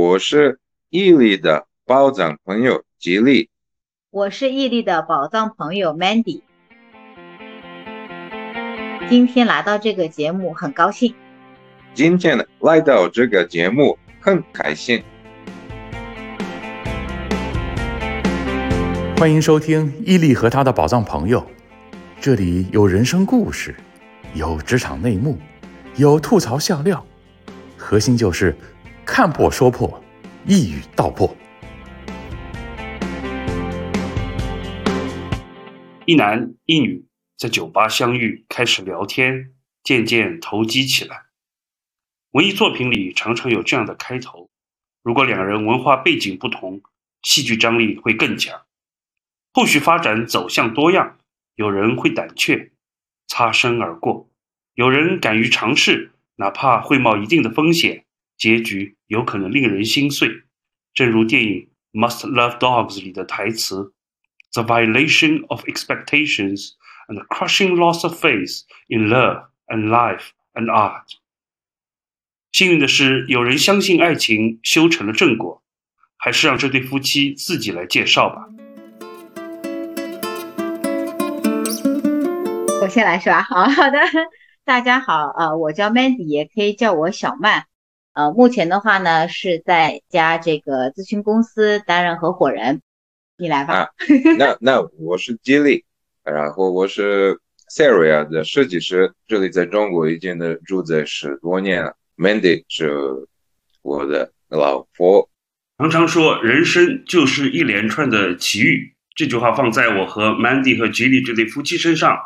我是伊利的宝藏朋友吉利，我是伊利的宝藏朋友 Mandy。今天来到这个节目很高兴，今天来到这个节目很开心。欢迎收听伊利和他的宝藏朋友，这里有人生故事，有职场内幕，有吐槽笑料，核心就是看破说破，一语道破。一男一女在酒吧相遇，开始聊天，渐渐投机起来。文艺作品里常常有这样的开头：如果两人文化背景不同，戏剧张力会更强。后续发展走向多样，有人会胆怯，擦身而过；有人敢于尝试，哪怕会冒一定的风险，结局有可能令人心碎。正如电影《Must Love Dogs》里的台词：“The violation of expectations and the crushing loss of faith in love and life and art。”幸运的是，有人相信爱情修成了正果，还是让这对夫妻自己来介绍吧。我先来是吧？好好的，大家好，呃，我叫 Mandy，也可以叫我小曼。呃，目前的话呢，是在家这个咨询公司担任合伙人。你来吧。啊，那那我是吉利，然后我是 Saria 的设计师，这里在中国已经的住在十多年了。Mandy 是我的老婆。常常说人生就是一连串的奇遇，这句话放在我和 Mandy 和吉利这对夫妻身上。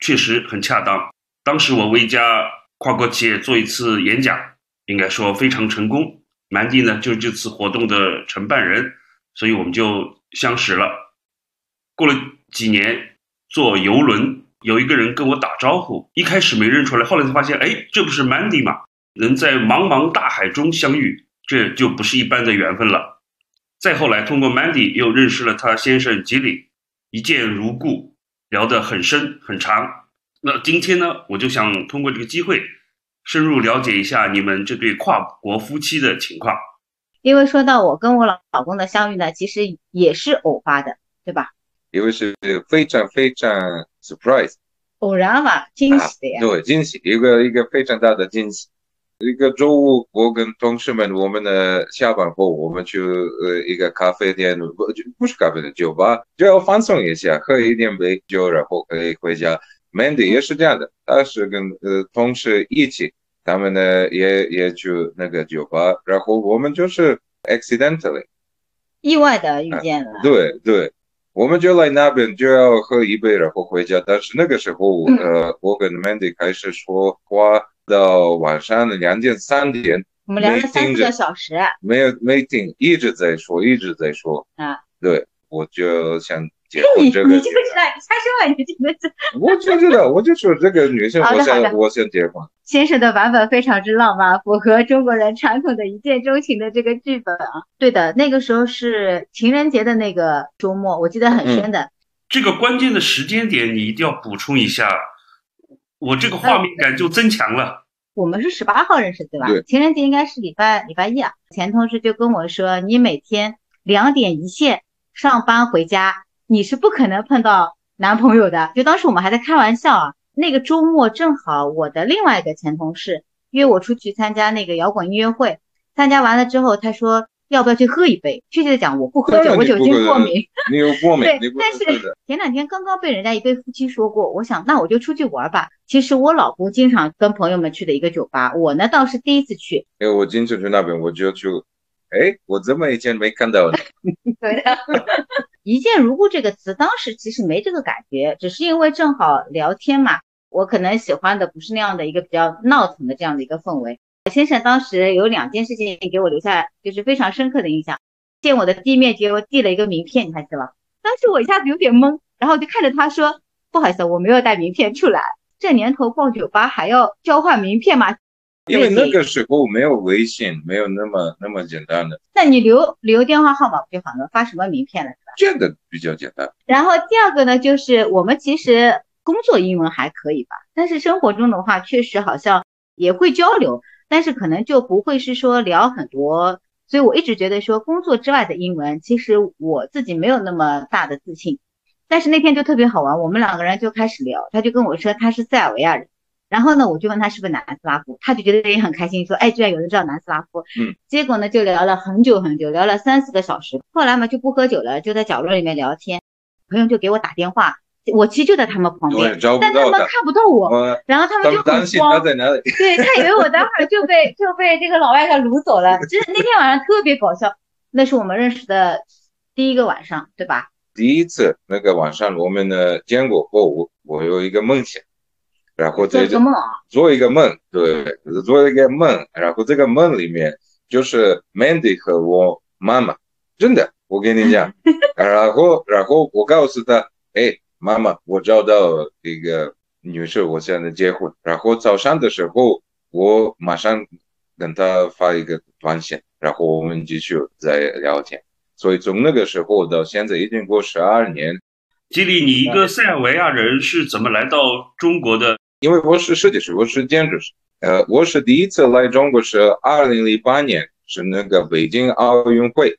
确实很恰当。当时我为一家跨国企业做一次演讲，应该说非常成功。蛮迪呢就是这次活动的承办人，所以我们就相识了。过了几年，坐游轮，有一个人跟我打招呼，一开始没认出来，后来才发现，哎，这不是 Mandy 吗？能在茫茫大海中相遇，这就不是一般的缘分了。再后来，通过 Mandy 又认识了他先生吉里，一见如故。聊得很深很长，那今天呢，我就想通过这个机会，深入了解一下你们这对跨国夫妻的情况。因为说到我跟我老老公的相遇呢，其实也是偶发的，对吧？因为是非常非常 surprise，偶然嘛，惊喜的呀。对，惊喜，一个一个非常大的惊喜。一个周五，我跟同事们，我们的下班后，我们去呃一个咖啡店，不就不是咖啡店，酒吧，就要放松一下，喝一点杯酒，然后可以回家。Mandy 也是这样的，他是跟呃同事一起，他们呢也也去那个酒吧，然后我们就是 accidentally 意外的遇见了。对对，我们就来那边就要喝一杯，然后回家。但是那个时候，呃，我跟 Mandy 开始说话。到晚上的两点三点，我们聊了三个小时，没有没停，一直在说，一直在说啊。对，我就想结婚这个。你你就知道，你猜出来，你这个是。我就知道，我就说这个女生，我想我想结婚。先生的版本非常之浪漫，符合中国人传统的一见钟情的这个剧本啊。对的，那个时候是情人节的那个周末，我记得很深的。这个关键的时间点，你一定要补充一下。我这个画面感就增强了。我们是十八号认识，对吧？对。情人节应该是礼拜礼拜一啊。前同事就跟我说，你每天两点一线上班回家，你是不可能碰到男朋友的。就当时我们还在开玩笑啊。那个周末正好我的另外一个前同事约我出去参加那个摇滚音乐会，参加完了之后，他说。要不要去喝一杯？确切的讲，我不喝酒，我酒精过敏。你有过 敏？对，但是前两天刚刚被人家一对夫妻说过，我想那我就出去玩吧。其实我老公经常跟朋友们去的一个酒吧，我呢倒是第一次去。哎，我经常去那边，我就去。哎，我怎么以前没看到你？对的，一见如故这个词，当时其实没这个感觉，只是因为正好聊天嘛。我可能喜欢的不是那样的一个比较闹腾的这样的一个氛围。先生当时有两件事情给我留下就是非常深刻的印象，见我的第一面给我递了一个名片，你还记得吧？当时我一下子有点懵，然后就看着他说：“不好意思，我没有带名片出来。”这年头逛酒吧还要交换名片吗？因为那个时候没有微信，没有那么那么简单的。那你留留电话号码不就好了？发什么名片了是吧？这个比较简单。然后第二个呢，就是我们其实工作英文还可以吧，但是生活中的话，确实好像也会交流。但是可能就不会是说聊很多所以我一直觉得说工作之外的英文，其实我自己没有那么大的自信。但是那天就特别好玩，我们两个人就开始聊，他就跟我说他是塞尔维亚人，然后呢，我就问他是不是南斯拉夫，他就觉得也很开心，说哎，居然有人知道南斯拉夫。嗯。结果呢，就聊了很久很久，聊了三四个小时。后来嘛，就不喝酒了，就在角落里面聊天。朋友就给我打电话，我其实就在他们旁边，但他们看不到我，然后他们就很慌。他在哪里？对他以为我待会儿就被就被这个老外给掳走了。就是那天晚上特别搞笑，那是我们认识的第一个晚上，对吧？第一次那个晚上我们呢见过后，我我有一个梦想，然后这个做一个梦，对，做一个梦，然后这个梦里面就是 Mandy 和我妈妈，真的。我跟你讲，然后，然后我告诉他，哎，妈妈，我找到一个女士，我现在结婚。然后早上的时候，我马上跟他发一个短信，然后我们继续再聊天。所以从那个时候到现在已经过十二年。吉里，你一个塞尔维亚人是怎么来到中国的？因为我是设计师，我是建筑师。呃，我是第一次来中国是二零零八年，是那个北京奥运会。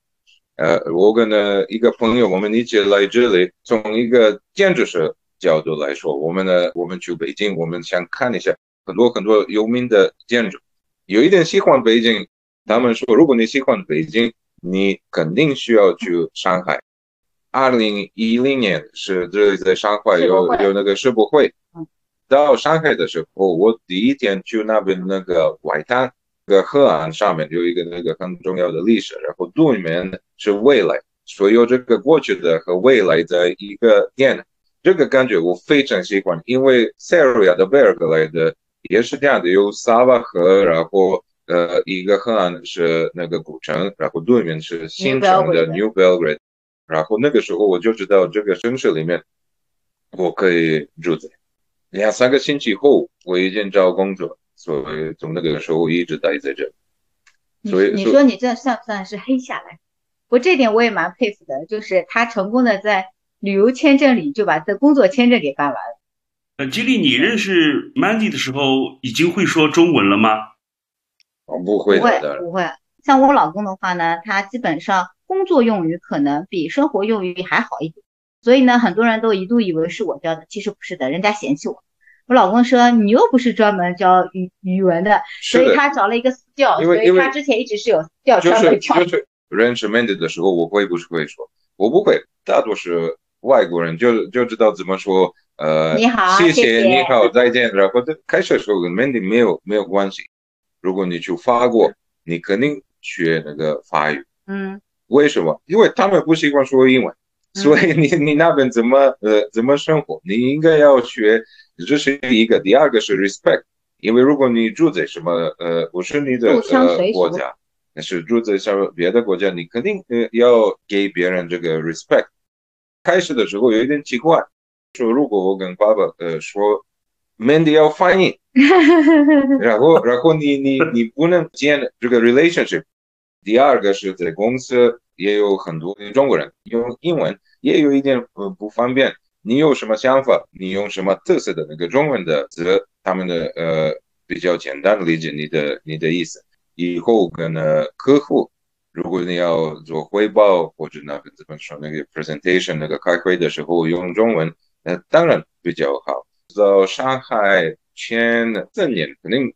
呃，我跟呢一个朋友，我们一起来这里，从一个建筑师角度来说，我们呢，我们去北京，我们想看一下很多很多有名的建筑，有一点喜欢北京。他们说，如果你喜欢北京，你肯定需要去上海。二零一零年是这里在上海有有那个世博会，到上海的时候，我第一天去那边那个外滩。那个河岸上面有一个那个很重要的历史，然后对面是未来，所有这个过去的和未来的一个店，这个感觉我非常喜欢，因为塞尔维亚的贝尔格莱德也是这样的，有萨瓦河，然后呃一个河岸是那个古城，然后对面是新城的 New Belgrade，然后那个时候我就知道这个城市里面我可以住在，两三个星期后我已经找工作。所以从那个时候一直待在这。所以你说你这算不算是黑下来？我这点我也蛮佩服的，就是他成功的在旅游签证里就把这工作签证给办完了。呃，吉利，你认识 Mandy 的时候已经会说中文了吗？我不会，不会，不会。像我老公的话呢，他基本上工作用语可能比生活用语还好一点。所以呢，很多人都一度以为是我教的，其实不是的，人家嫌弃我。我老公说你又不是专门教语语文的，所以他找了一个私教，所以他之前一直是有私教专门教。就是认识 Mandy 的时候，我会不是会说，我不会，大多是外国人就就知道怎么说，呃，你好，谢谢，你好，再见，然后开始的时候跟 Mandy 没有没有关系。如果你去法国，你肯定学那个法语，嗯，为什么？因为他们不习惯说英文。所以你你那边怎么呃怎么生活？你应该要学，这是一个。第二个是 respect，因为如果你住在什么呃不是你的呃国家，那是住在什么别的国家，你肯定呃要给别人这个 respect。开始的时候有一点奇怪，说如果我跟爸爸呃说，Mandy 要翻译，然后然后你你你不能建这个 relationship。第二个是在公司。也有很多中国人用英文，也有一点呃不方便。你有什么想法？你用什么特色的那个中文的词？他们的呃比较简单的理解你的你的意思。以后跟客户，如果你要做汇报或者那个怎么说那个 presentation 那个开会的时候用中文，那当然比较好。到上海前四年肯定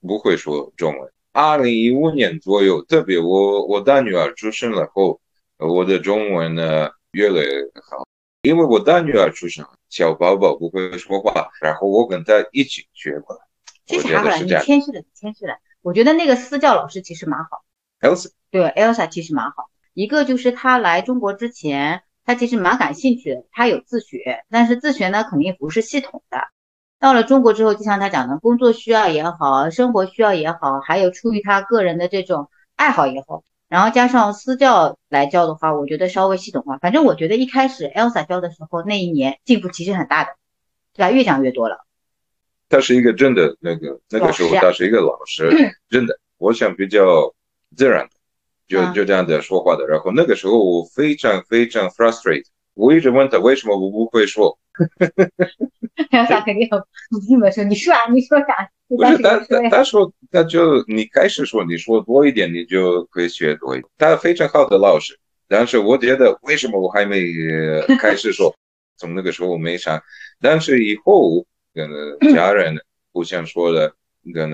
不会说中文。二零一五年左右，特别我我大女儿出生了后，我的中文呢越来越好，因为我大女儿出生，小宝宝不会说话，然后我跟她一起学过来。谢谢阿布你谦虚了，你谦虚了。我觉得那个私教老师其实蛮好，Elsa 对 Elsa 其实蛮好。一个就是他来中国之前，他其实蛮感兴趣的，他有自学，但是自学呢肯定不是系统的。到了中国之后，就像他讲的，工作需要也好，生活需要也好，还有出于他个人的这种爱好也好，然后加上私教来教的话，我觉得稍微系统化。反正我觉得一开始 Elsa 教的时候，那一年进步其实很大的，对吧？越讲越多了。他是一个真的那个那个时候，他是一个老师，真的，我想比较自然的，就就这样的说话的。然后那个时候我非常非常 frustrated，我一直问他为什么我不会说。Elsa 肯定很不听我说，你说啊，你说啥？不是，他他他说，他就你开始说，你说多一点，你就可以学多一点。他非常好的老师，但是我觉得为什么我还没开始说？从那个时候我没上，但是以后跟 家人互相说的，跟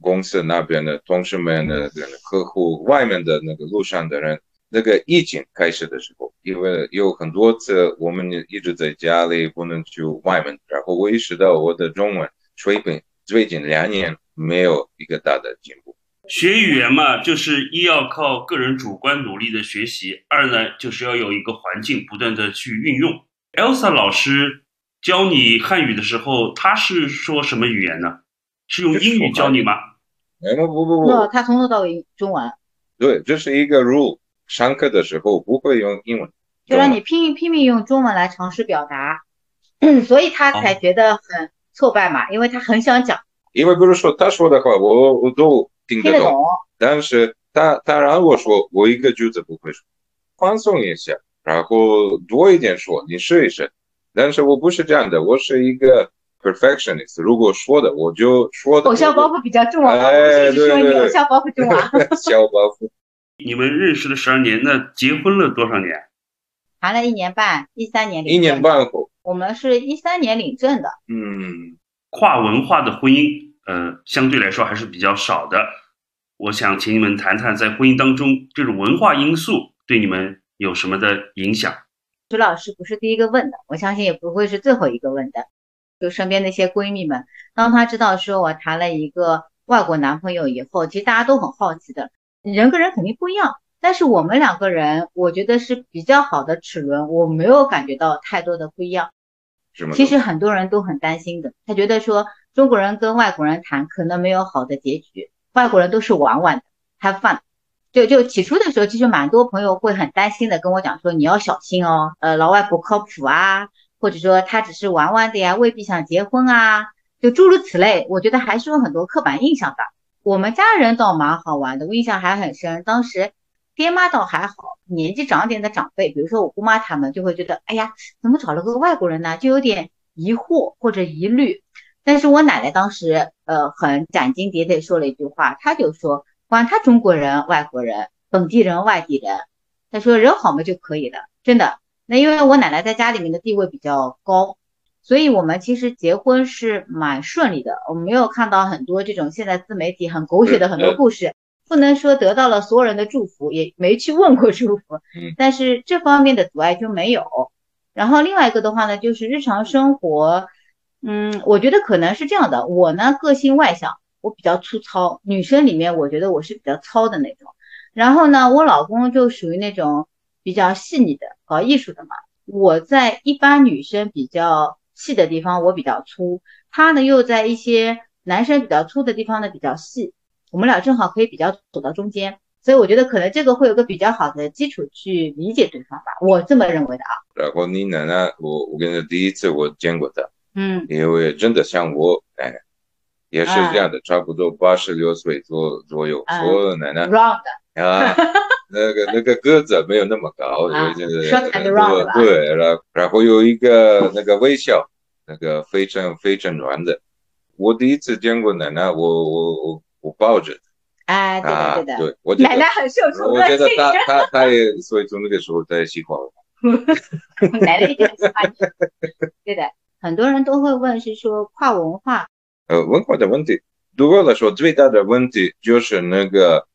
公司那边的同事们的、跟客户外面的那个路上的人，那个疫情开始的时候，因为有很多次我们一直在家里不能去外面，然后我意识到我的中文水平最近两年没有一个大的进步。学语言嘛，就是一要靠个人主观努力的学习，二呢就是要有一个环境不断的去运用。Elsa 老师教你汉语的时候，他是说什么语言呢？是用英语教你吗？哎，不不不不，他从头到尾中文。对，这是一个 rule。上课的时候不会用英文，就让你拼拼命用中文来尝试表达，所以他才觉得很挫败嘛，因为他很想讲。因为不是说他说的话我我都听得懂，但是他他让我说我一个句子不会说，放松一下。然后多一点说，你试一试。但是我不是这样的，我是一个 perfectionist。如果说的，我就说的。偶像包袱比较重啊！哎，对对对，偶像包袱重啊！小包袱。你们认识了十二年，那结婚了多少年？谈了一年半，一三年领。一年半后。我们是一三年领证的。嗯，跨文化的婚姻，呃，相对来说还是比较少的。我想请你们谈谈，在婚姻当中，这种文化因素对你们。有什么的影响？徐老师不是第一个问的，我相信也不会是最后一个问的。就身边那些闺蜜们，当她知道说我谈了一个外国男朋友以后，其实大家都很好奇的。人跟人肯定不一样，但是我们两个人，我觉得是比较好的齿轮，我没有感觉到太多的不一样。其实很多人都很担心的，他觉得说中国人跟外国人谈可能没有好的结局，外国人都是玩玩的，have fun。就就起初的时候，其实蛮多朋友会很担心的，跟我讲说你要小心哦，呃，老外不靠谱啊，或者说他只是玩玩的呀，未必想结婚啊，就诸如此类。我觉得还是有很多刻板印象的。我们家人倒蛮好玩的，我印象还很深。当时爹妈倒还好，年纪长点的长辈，比如说我姑妈他们，就会觉得，哎呀，怎么找了个外国人呢？就有点疑惑或者疑虑。但是我奶奶当时，呃，很斩钉截铁说了一句话，她就说。管他中国人、外国人、本地人、外地人，他说人好嘛就可以了，真的。那因为我奶奶在家里面的地位比较高，所以我们其实结婚是蛮顺利的。我们没有看到很多这种现在自媒体很狗血的很多故事，不能说得到了所有人的祝福，也没去问过祝福，但是这方面的阻碍就没有。然后另外一个的话呢，就是日常生活，嗯，我觉得可能是这样的。我呢个性外向。我比较粗糙，女生里面我觉得我是比较糙的那种。然后呢，我老公就属于那种比较细腻的，搞艺术的嘛。我在一般女生比较细的地方我比较粗，他呢又在一些男生比较粗的地方呢比较细。我们俩正好可以比较走到中间，所以我觉得可能这个会有个比较好的基础去理解对方吧，我这么认为的啊。然后你奶奶，我我跟你第一次我见过她，嗯，因为真的像我奶奶。也是这样的，差不多八十六岁左左右，说奶奶啊，那个那个个子没有那么高，就是对，然后然后有一个那个微笑，那个非常非常软的。我第一次见过奶奶，我我我我抱着，哎，对的对的，对我奶奶很受宠我觉得他他他也所以从那个时候他也喜欢我，奶奶也喜欢 对的，很多人都会问是说跨文化。呃，文化的问题，对我来说最大的问题就是那个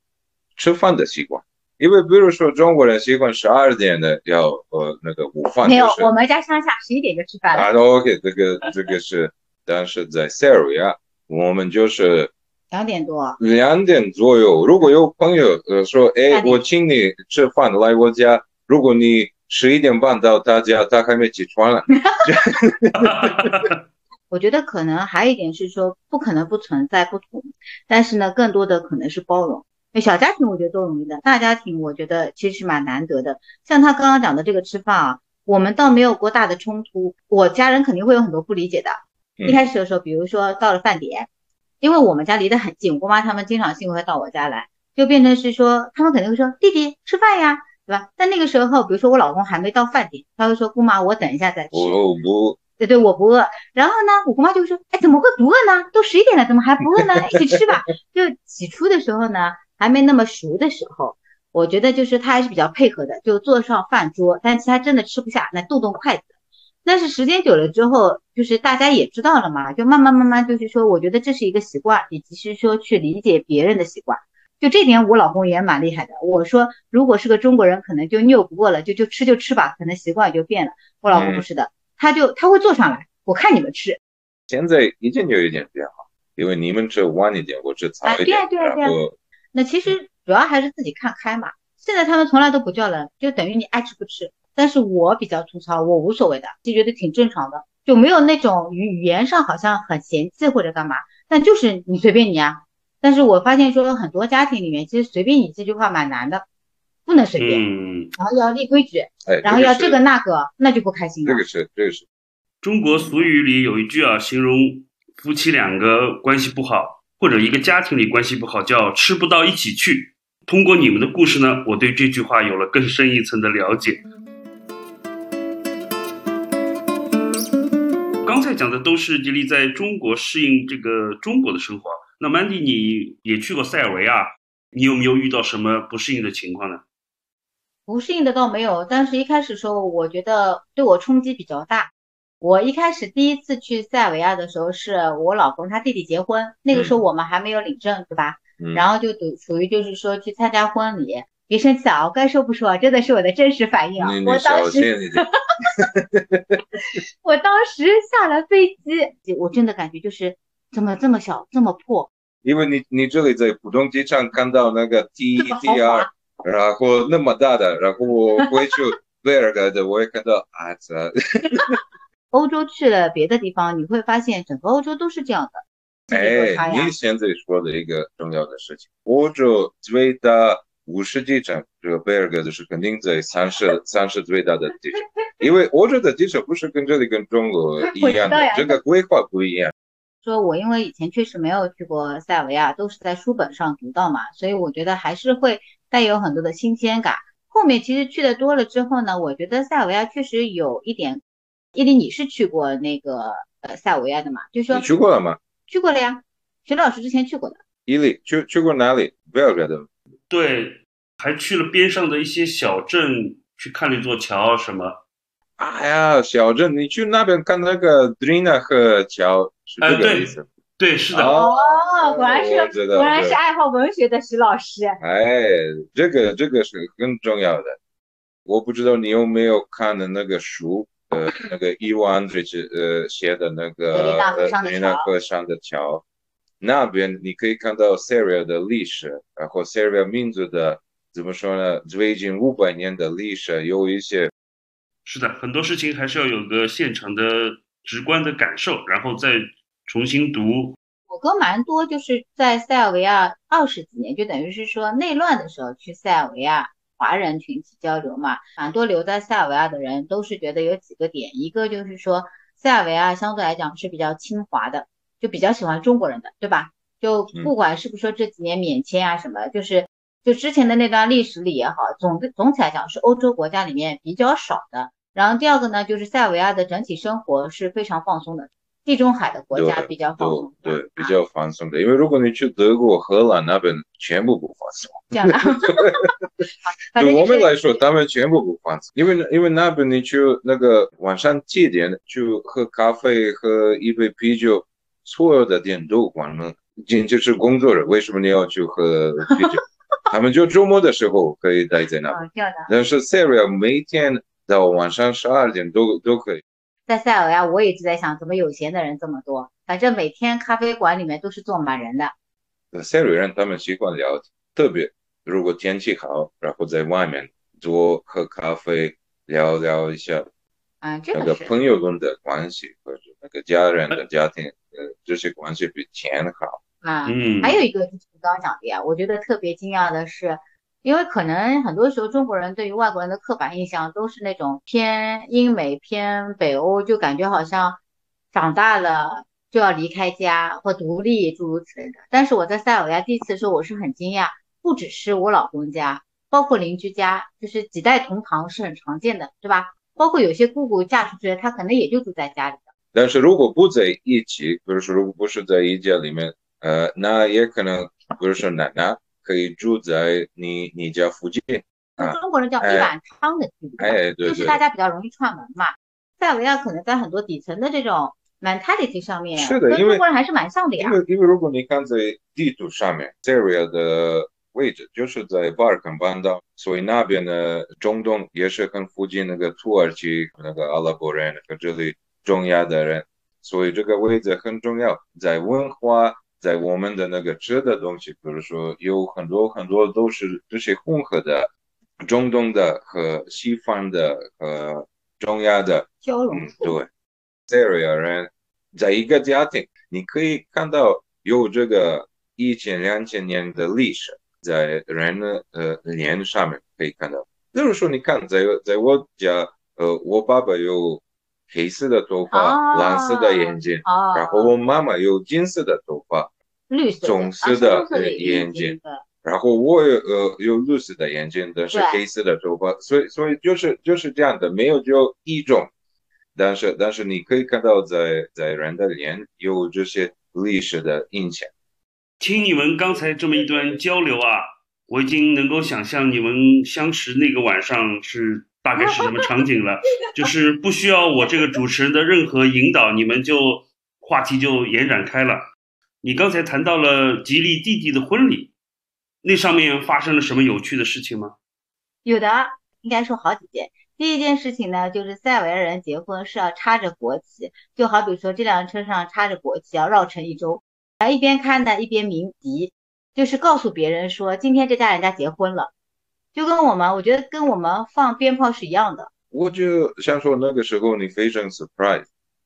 吃饭的习惯。因为比如说中国人习惯十二点的要呃那个午饭，没有，我们家乡下十一点就吃饭了。啊，OK，这个这个是，但是在塞尔维亚，我们就是两点多，两点左右。如果有朋友呃说，哎，我请你吃饭来我家，如果你十一点半到他家，他还没起床了。我觉得可能还有一点是说，不可能不存在不同，但是呢，更多的可能是包容。小家庭我觉得都容易的，大家庭我觉得其实是蛮难得的。像他刚刚讲的这个吃饭啊，我们倒没有过大的冲突。我家人肯定会有很多不理解的。一开始的时候，比如说到了饭点，因为我们家离得很近，我姑妈他们经常性会到我家来，就变成是说，他们肯定会说弟弟吃饭呀，对吧？但那个时候，比如说我老公还没到饭点，他会说姑妈我等一下再吃。我不。对对，我不饿。然后呢，我姑妈就说，哎，怎么会不饿呢？都十一点了，怎么还不饿呢？一起吃吧。就起初的时候呢，还没那么熟的时候，我觉得就是他还是比较配合的，就坐上饭桌，但是他真的吃不下，那动动筷子。但是时间久了之后，就是大家也知道了嘛，就慢慢慢慢就是说，我觉得这是一个习惯，以及是说去理解别人的习惯。就这点，我老公也蛮厉害的。我说，如果是个中国人，可能就拗不过了，就就吃就吃吧，可能习惯也就变了。我老公不是的，他就他会坐上来，我看你们吃。现在已经有一点变好，因为你们吃晚一点，我吃早一点。啊，对啊，对啊，对啊。那其实主要还是自己看开嘛。现在他们从来都不叫人，就等于你爱吃不吃。但是我比较粗糙，我无所谓的，就觉得挺正常的，就没有那种语语言上好像很嫌弃或者干嘛，但就是你随便你啊。但是我发现说很多家庭里面，其实随便你这句话蛮难的，不能随便，然后要立规矩，然后要这个那个，那就不开心了。这个是，这个是。中国俗语里有一句啊，形容夫妻两个关系不好，或者一个家庭里关系不好，叫吃不到一起去。通过你们的故事呢，我对这句话有了更深一层的了解。刚才讲的都是吉利在中国适应这个中国的生活。那 Mandy，你也去过塞尔维亚，你有没有遇到什么不适应的情况呢？不适应的倒没有，但是一开始时候我觉得对我冲击比较大。我一开始第一次去塞尔维亚的时候，是我老公他弟弟结婚，那个时候我们还没有领证，对吧？然后就属属于就是说去参加婚礼。别生气啊！我该说不说，真的是我的真实反应啊！我当时，我当时下了飞机，我真的感觉就是怎么这么小，这么破。因为你你这里在浦东机场看到那个 T 一 T 二，然后那么大的，然后我回去 威尔格的，我也看到啊这。欧洲去了别的地方，你会发现整个欧洲都是这样的。哎，你现在说的一个重要的事情，欧洲最大。五十机场，这个贝尔格就是肯定在三十三十最大的机场，因为欧洲的机场不是跟这里跟中国一样的，这个规划不一样。说我因为以前确实没有去过塞尔维亚，都是在书本上读到嘛，所以我觉得还是会带有很多的新鲜感。后面其实去的多了之后呢，我觉得塞尔维亚确实有一点。伊犁，你是去过那个呃塞尔维亚的嘛？就说你去过了吗？去过了呀，徐老师之前去过的。伊犁去去过哪里？贝尔格的。对，还去了边上的一些小镇，去看了一座桥什么。哎呀，小镇，你去那边看那个 Drina 河桥，是这个意思？对，是的。哦，果然是果然是爱好文学的徐老师。哎，这个这个是更重要的。我不知道你有没有看的那个书，呃，那个伊万这支呃写的那个呃 Drina 河上的桥。那边你可以看到 Syria 的历史，然后 Syria 民族的怎么说呢？最近五百年的历史有一些。是的，很多事情还是要有个现场的直观的感受，然后再重新读。我哥蛮多，就是在塞尔维亚二十几年，就等于是说内乱的时候去塞尔维亚华人群体交流嘛。蛮多留在塞尔维亚的人都是觉得有几个点，一个就是说塞尔维亚相对来讲是比较亲华的。就比较喜欢中国人的，对吧？就不管是不是说这几年免签啊什么，就是就之前的那段历史里也好，总的总体来讲是欧洲国家里面比较少的。然后第二个呢，就是塞尔维亚的整体生活是非常放松的，地中海的国家比较放松，对，比较放松的。因为如果你去德国、荷兰那边，全部不放松。这样的。对我们来说，他们全部不放松，因为因为那边你去那个晚上七点去喝咖啡，喝一杯啤酒。所有的店都关了，仅就是工作日，为什么你要去喝啤酒？他们就周末的时候可以待在那。但是塞尔维亚每天到晚上十二点都都可以。在塞尔维亚，我一直在想，怎么有钱的人这么多？反正每天咖啡馆里面都是坐满人的。塞尔维亚他们习惯聊天，特别如果天气好，然后在外面多喝咖啡，聊聊一下，啊，那个朋友们的关系或者那个家人的家庭。呃，这些关系比钱好啊。嗯，还有一个就是你刚刚讲的呀，我觉得特别惊讶的是，因为可能很多时候中国人对于外国人的刻板印象都是那种偏英美、偏北欧，就感觉好像长大了就要离开家或独立，诸如此类的。但是我在塞尔维亚第一次的时候，我是很惊讶，不只是我老公家，包括邻居家，就是几代同堂是很常见的，对吧？包括有些姑姑嫁出去，她可能也就住在家里的。但是如果不在一起，比如说如果不是在一家里面，呃，那也可能，比如说奶奶可以住在你你家附近。啊，中国人叫一碗汤的距离，哎，对，就是大家比较容易串门嘛。塞尔维亚可能在很多底层的这种 mentality 上面，是的，跟中国人还是蛮像的呀。因为因为如果你看在地图上面，塞尔维亚的位置就是在巴尔干半岛，所以那边的中东也是很附近那个土耳其、那个阿拉伯人和这里中亚的人，所以这个位置很重要，在文化，在我们的那个吃的东西，比如说有很多很多都是这些混合的。中东的和西方的和中亚的交融，对，塞尔维亚人在一个家庭，你可以看到有这个一千两千年的历史，在人的呃脸上面可以看到。比如说，你看，在在我家，呃，我爸爸有黑色的头发，蓝色的眼睛，然后我妈妈有金色的头发，绿色、棕色的眼睛。然后我有呃有绿色的眼睛，但是黑色的头发，所以所以就是就是这样的，没有就一种，但是但是你可以看到在在人的脸有这些历史的印象。听你们刚才这么一段交流啊，我已经能够想象你们相识那个晚上是大概是什么场景了，就是不需要我这个主持人的任何引导，你们就话题就延展开了。你刚才谈到了吉利弟弟的婚礼。那上面发生了什么有趣的事情吗？有的，应该说好几件。第一件事情呢，就是塞尔维亚人结婚是要插着国旗，就好比说这辆车上插着国旗，要绕城一周，然后一边看呢一边鸣笛，就是告诉别人说今天这家人家结婚了，就跟我们，我觉得跟我们放鞭炮是一样的。我就想说那个时候你非常 surprise。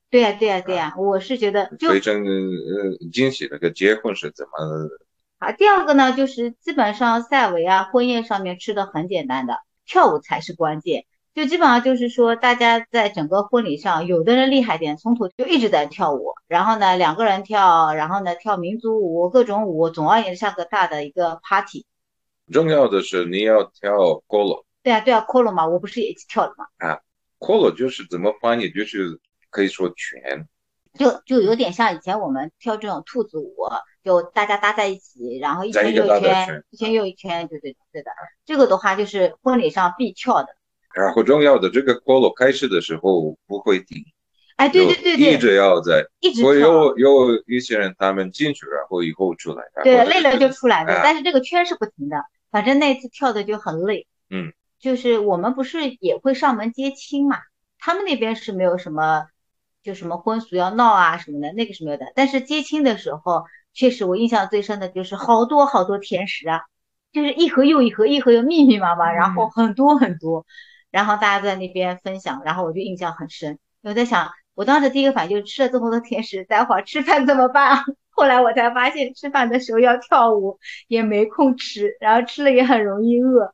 对呀对呀对呀，我是觉得就非常呃惊喜，那个结婚是怎么？啊，第二个呢，就是基本上塞维啊婚宴上面吃的很简单的，跳舞才是关键。就基本上就是说，大家在整个婚礼上，有的人厉害点，从头就一直在跳舞，然后呢两个人跳，然后呢跳民族舞，各种舞，总而言之像个大的一个 party。重要的是你要跳 colo。对啊对啊，colo 嘛，我不是也一起跳的嘛？啊，colo 就是怎么翻译，就是可以说全。就就有点像以前我们跳这种兔子舞。就大家搭在一起，然后一圈又一圈，一圈又一圈，对对对的。这个的话就是婚礼上必跳的。然后重要的这个 colo 开始的时候不会停，哎，对对对对，一直要在，一直所以有有一些人他们进去，然后以后出来，对，累了就出来的。但是这个圈是不停的，反正那次跳的就很累。嗯，就是我们不是也会上门接亲嘛？他们那边是没有什么，就什么婚俗要闹啊什么的，那个是没有的。但是接亲的时候。确实，我印象最深的就是好多好多甜食啊，就是一盒又一盒，一盒又密密麻麻，然后很多很多，然后大家在那边分享，然后我就印象很深。我在想，我当时第一个反应就是吃了这么多甜食，待会儿吃饭怎么办？后来我才发现，吃饭的时候要跳舞，也没空吃，然后吃了也很容易饿。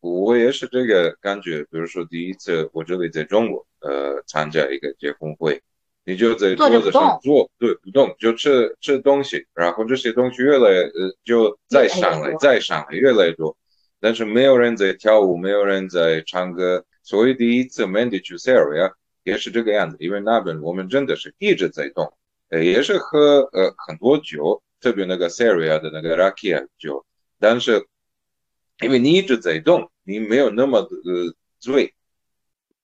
我也是这个感觉，比如说第一次我这里在中国，呃，参加一个结婚会。你就在桌子上坐，对，不动就吃吃东西，然后这些东西越来呃就再上来，再上来越来越多，但是没有人在跳舞，没有人在唱歌，所以第一次 Mandy 去 Syria 也是这个样子，因为那边我们真的是一直在动，呃，也是喝呃很多酒，特别那个 Syria 的那个 Rakia 酒，但是因为你一直在动，你没有那么呃醉。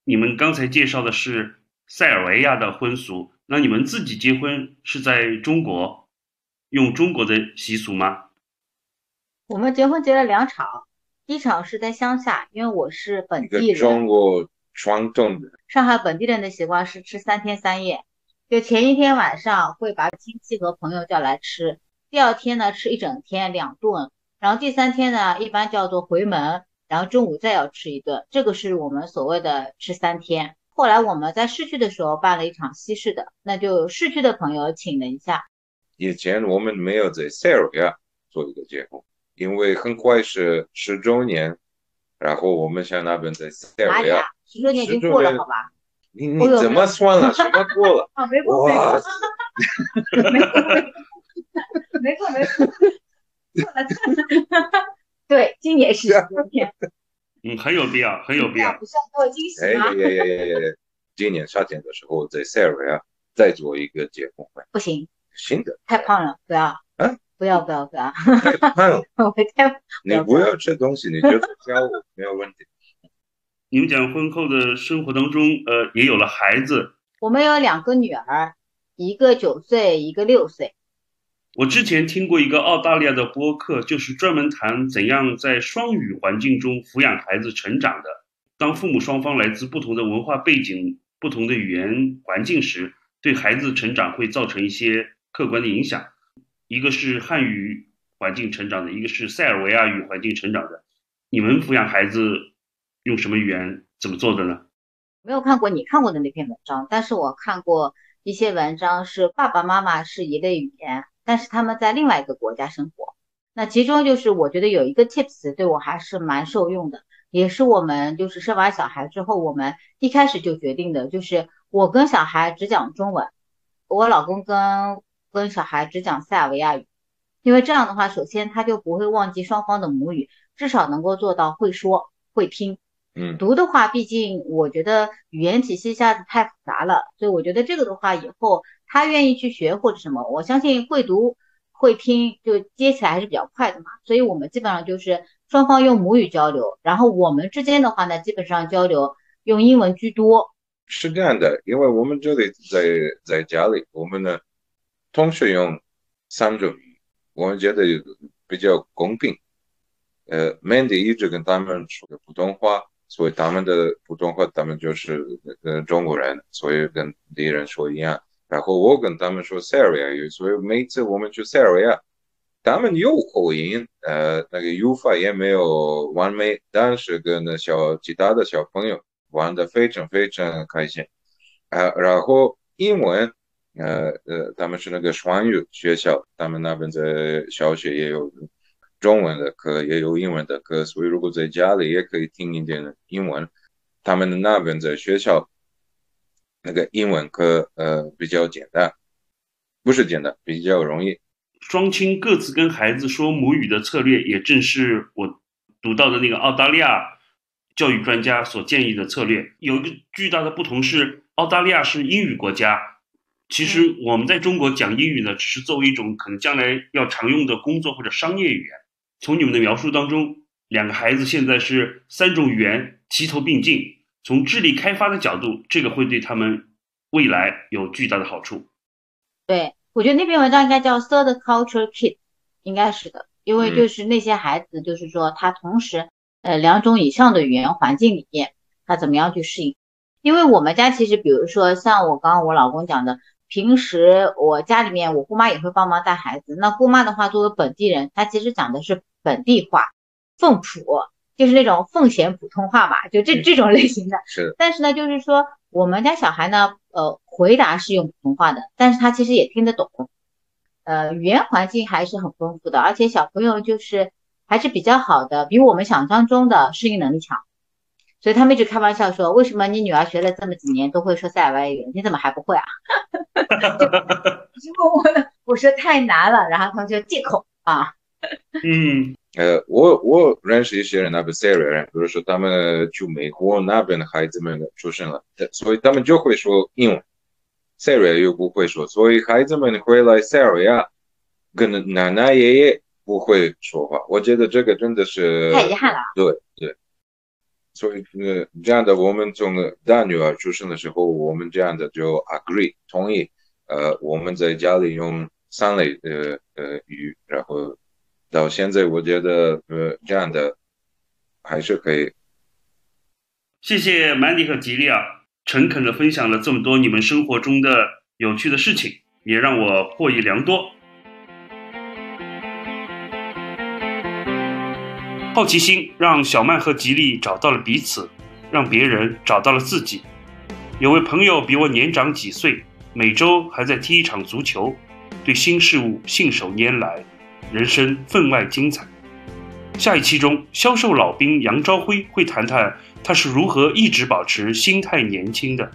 你们刚才介绍的是。塞尔维亚的婚俗，那你们自己结婚是在中国用中国的习俗吗？我们结婚结了两场，一场是在乡下，因为我是本地人。中国传统的上海本地人的习惯是吃三天三夜，就前一天晚上会把亲戚和朋友叫来吃，第二天呢吃一整天两顿，然后第三天呢一般叫做回门，然后中午再要吃一顿，这个是我们所谓的吃三天。后来我们在市区的时候办了一场西式的，那就市区的朋友请了一下。以前我们没有在塞尔维亚做一个结婚，因为很快是十周年，然后我们想那边在塞尔维亚，十周年已经过了，好吧？你你怎么算了？什么过了？啊 没过，没过，没过，没过，没过，过了，对，今年是十周年。嗯，很有必要，很有必要。不是要给我惊喜吗？哎呀呀呀呀呀！今年夏天的时候在塞尔维亚，再做一个结婚会。不行，行的，太胖了，不要。啊？不要不要不要！我太你不要吃东西，你就教我没有问题。你们讲婚后的生活当中，呃，也有了孩子。我们有两个女儿，一个九岁，一个六岁。我之前听过一个澳大利亚的播客，就是专门谈怎样在双语环境中抚养孩子成长的。当父母双方来自不同的文化背景、不同的语言环境时，对孩子成长会造成一些客观的影响。一个是汉语环境成长的，一个是塞尔维亚语环境成长的。你们抚养孩子用什么语言？怎么做的呢？没有看过你看过的那篇文章，但是我看过一些文章，是爸爸妈妈是一类语言，但是他们在另外一个国家生活。那其中就是我觉得有一个 tips 对我还是蛮受用的，也是我们就是生完小孩之后，我们一开始就决定的，就是我跟小孩只讲中文，我老公跟。跟小孩只讲塞尔维亚语，因为这样的话，首先他就不会忘记双方的母语，至少能够做到会说会听。嗯，读的话，毕竟我觉得语言体系一下子太复杂了，所以我觉得这个的话，以后他愿意去学或者什么，我相信会读会听就接起来还是比较快的嘛。所以我们基本上就是双方用母语交流，然后我们之间的话呢，基本上交流用英文居多。是这样的，因为我们这里在在家里，我们呢。同时用三种语，我们觉得比较公平。呃，Mandy 一直跟他们说的普通话，所以他们的普通话，他们就是呃中国人，所以跟敌人说一样。然后我跟他们说塞尔维亚语，所以每次我们去塞尔维亚，他们有口音，呃，那个语法也没有完美，但是跟那小其他的小朋友玩的非常非常开心。啊，然后英文。呃呃，他们是那个双语学校，他们那边在小学也有中文的课，也有英文的课，所以如果在家里也可以听一点英文。他们那边在学校那个英文课呃比较简单，不是简单，比较容易。双亲各自跟孩子说母语的策略，也正是我读到的那个澳大利亚教育专家所建议的策略。有一个巨大的不同是，澳大利亚是英语国家。其实我们在中国讲英语呢，只是作为一种可能将来要常用的工作或者商业语言。从你们的描述当中，两个孩子现在是三种语言齐头并进。从智力开发的角度，这个会对他们未来有巨大的好处。对，我觉得那篇文章应该叫 Third Culture Kid，应该是的，因为就是那些孩子，就是说他同时呃两种以上的语言环境里面，他怎么样去适应？因为我们家其实，比如说像我刚刚我老公讲的。平时我家里面，我姑妈也会帮忙带孩子。那姑妈的话，作为本地人，她其实讲的是本地话，凤普，就是那种奉贤普通话吧，就这这种类型的。是。但是呢，就是说我们家小孩呢，呃，回答是用普通话的，但是他其实也听得懂。呃，语言环境还是很丰富的，而且小朋友就是还是比较好的，比我们想象中的适应能力强。所以他们一直开玩笑说：“为什么你女儿学了这么几年都会说塞尔维亚语，你怎么还不会啊？” 结果我我说太难了，然后他们就借口啊。嗯，呃，我我认识一些人，那边塞尔维亚人，比如说他们去美国那边的孩子们出生了，所以他们就会说英文，塞尔维亚又不会说，所以孩子们回来塞尔维亚跟奶奶爷爷不会说话，我觉得这个真的是太遗憾了。对对。所以，呃，这样的，我们从大女儿出生的时候，我们这样的就 agree 同意，呃，我们在家里用三类呃呃语，然后到现在，我觉得呃这样的还是可以。谢谢 Mandy 和吉利啊，诚恳的分享了这么多你们生活中的有趣的事情，也让我获益良多。好奇心让小曼和吉利找到了彼此，让别人找到了自己。有位朋友比我年长几岁，每周还在踢一场足球，对新事物信手拈来，人生分外精彩。下一期中，销售老兵杨朝辉会谈谈他是如何一直保持心态年轻的。